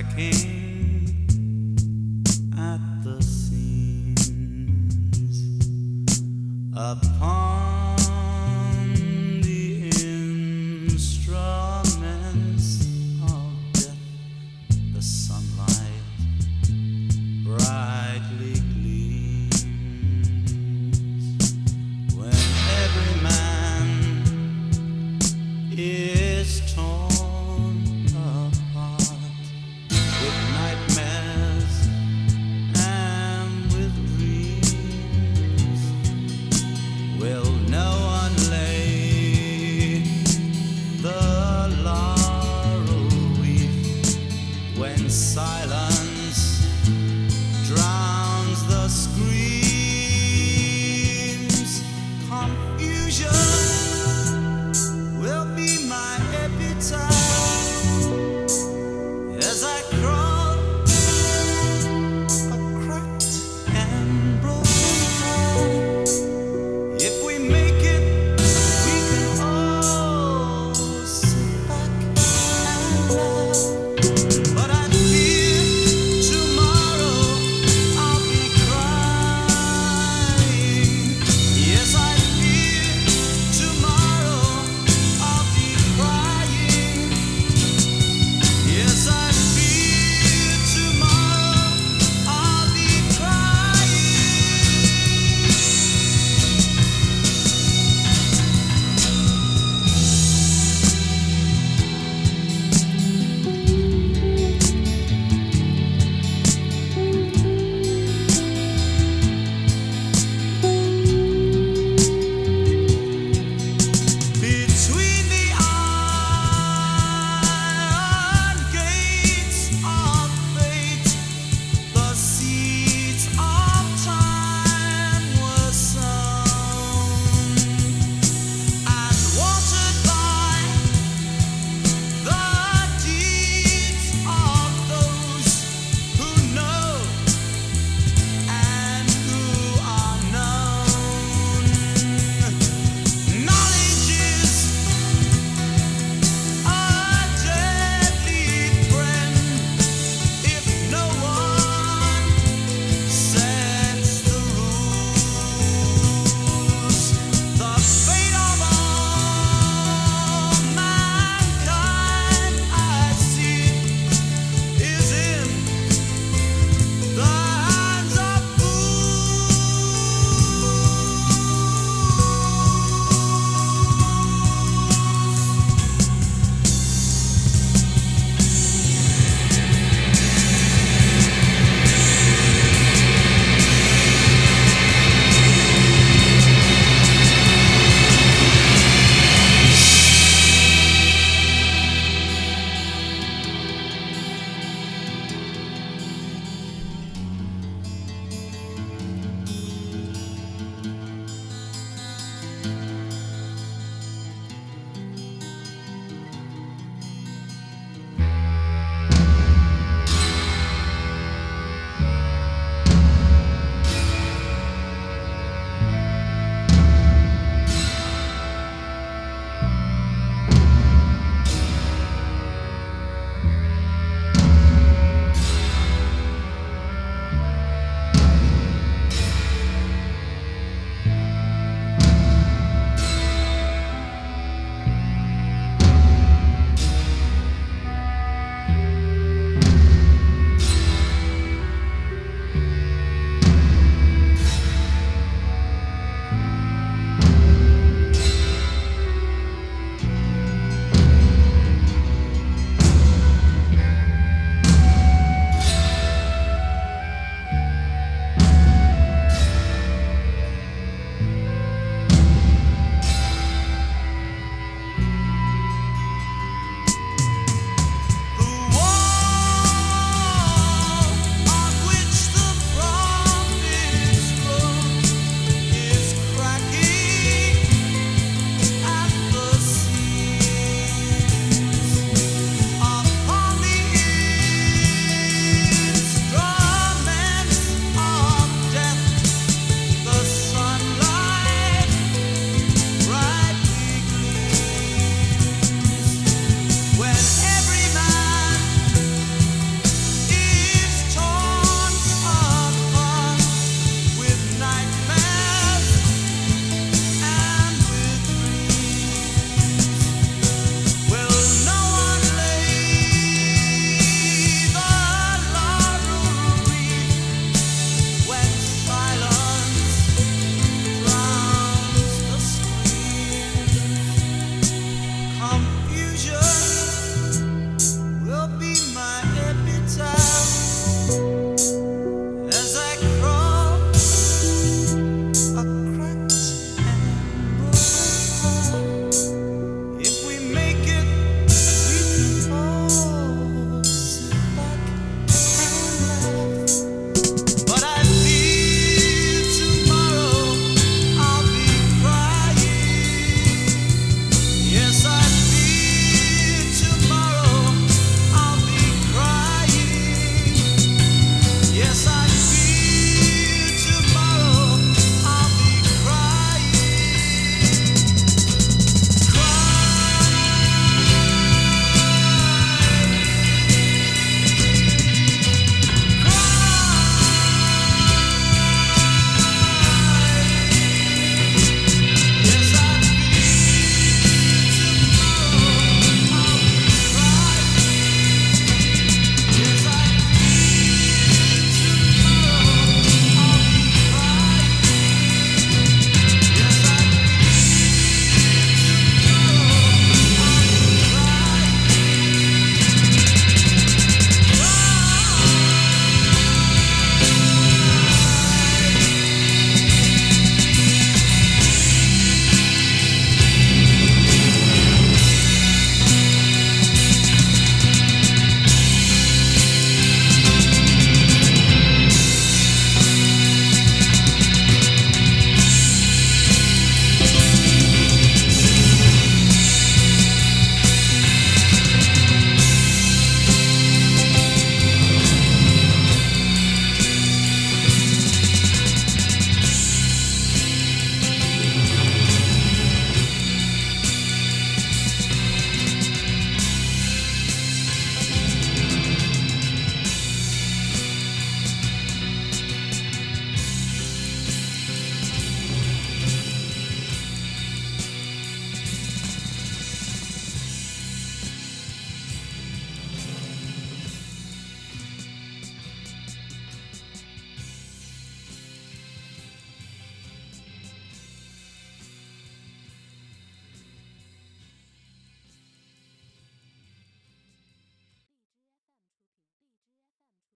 I can.